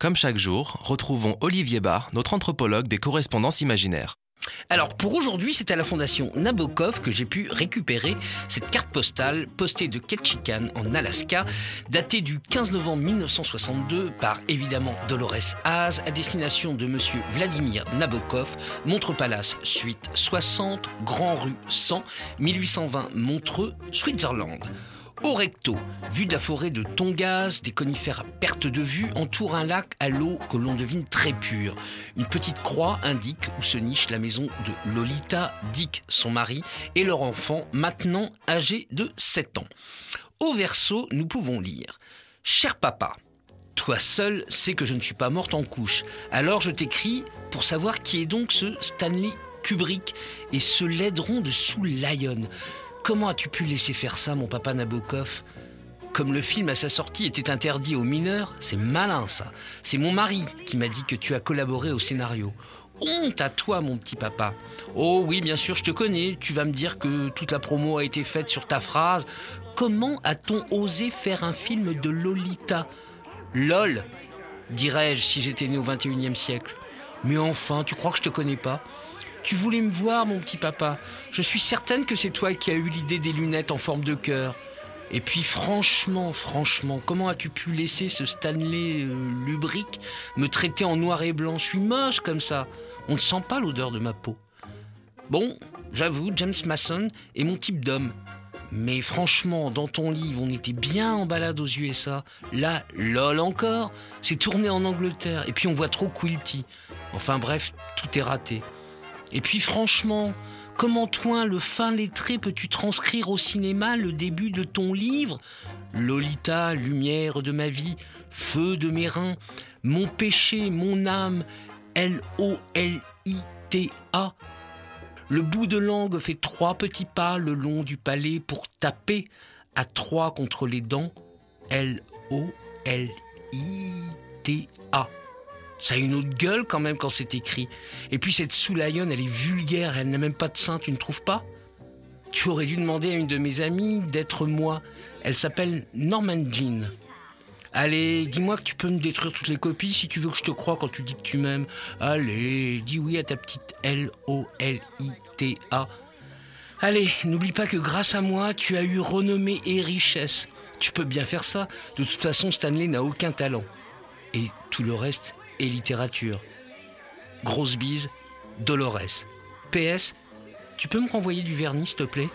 Comme chaque jour, retrouvons Olivier Barr, notre anthropologue des correspondances imaginaires. Alors pour aujourd'hui, c'est à la fondation Nabokov que j'ai pu récupérer cette carte postale postée de Ketchikan en Alaska, datée du 15 novembre 1962 par évidemment Dolores Haas à destination de monsieur Vladimir Nabokov, Montre Palace, suite 60, Grand Rue 100, 1820 Montreux, Switzerland. Au recto, vue de la forêt de Tongas, des conifères à perte de vue entourent un lac à l'eau que l'on devine très pure. Une petite croix indique où se niche la maison de Lolita, Dick, son mari, et leur enfant, maintenant âgé de 7 ans. Au verso, nous pouvons lire Cher papa, toi seul sais que je ne suis pas morte en couche. Alors je t'écris pour savoir qui est donc ce Stanley Kubrick et ce laideron de sous Lion. Comment as-tu pu laisser faire ça, mon papa Nabokov? Comme le film à sa sortie était interdit aux mineurs, c'est malin ça. C'est mon mari qui m'a dit que tu as collaboré au scénario. Honte à toi, mon petit papa. Oh oui, bien sûr, je te connais. Tu vas me dire que toute la promo a été faite sur ta phrase. Comment a-t-on osé faire un film de Lolita? LOL, dirais-je si j'étais né au 21e siècle. Mais enfin, tu crois que je te connais pas? Tu voulais me voir, mon petit papa. Je suis certaine que c'est toi qui as eu l'idée des lunettes en forme de cœur. Et puis franchement, franchement, comment as-tu pu laisser ce Stanley euh, lubrique me traiter en noir et blanc? Je suis moche comme ça. On ne sent pas l'odeur de ma peau. Bon, j'avoue, James Mason est mon type d'homme. Mais franchement, dans ton livre, on était bien en balade aux USA. Là, lol encore. C'est tourné en Angleterre. Et puis on voit trop Quilty. Enfin bref, tout est raté. Et puis franchement, comment toi, le fin lettré, peux-tu transcrire au cinéma le début de ton livre? Lolita, lumière de ma vie, feu de mes reins, mon péché, mon âme, L-O-L-I-T-A. Le bout de langue fait trois petits pas le long du palais pour taper à trois contre les dents, L-O-L-I-T-A. Ça a une autre gueule quand même quand c'est écrit. Et puis cette Soulayon, elle est vulgaire, elle n'a même pas de sein, tu ne trouves pas? Tu aurais dû demander à une de mes amies d'être moi. Elle s'appelle Norman Jean. Allez, dis-moi que tu peux me détruire toutes les copies si tu veux que je te croie quand tu dis que tu m'aimes. Allez, dis oui à ta petite L-O-L-I-T-A. Allez, n'oublie pas que grâce à moi, tu as eu renommée et richesse. Tu peux bien faire ça. De toute façon, Stanley n'a aucun talent. Et tout le reste et littérature. Grosse bise, Dolores. PS, tu peux me renvoyer du vernis, s'il te plaît?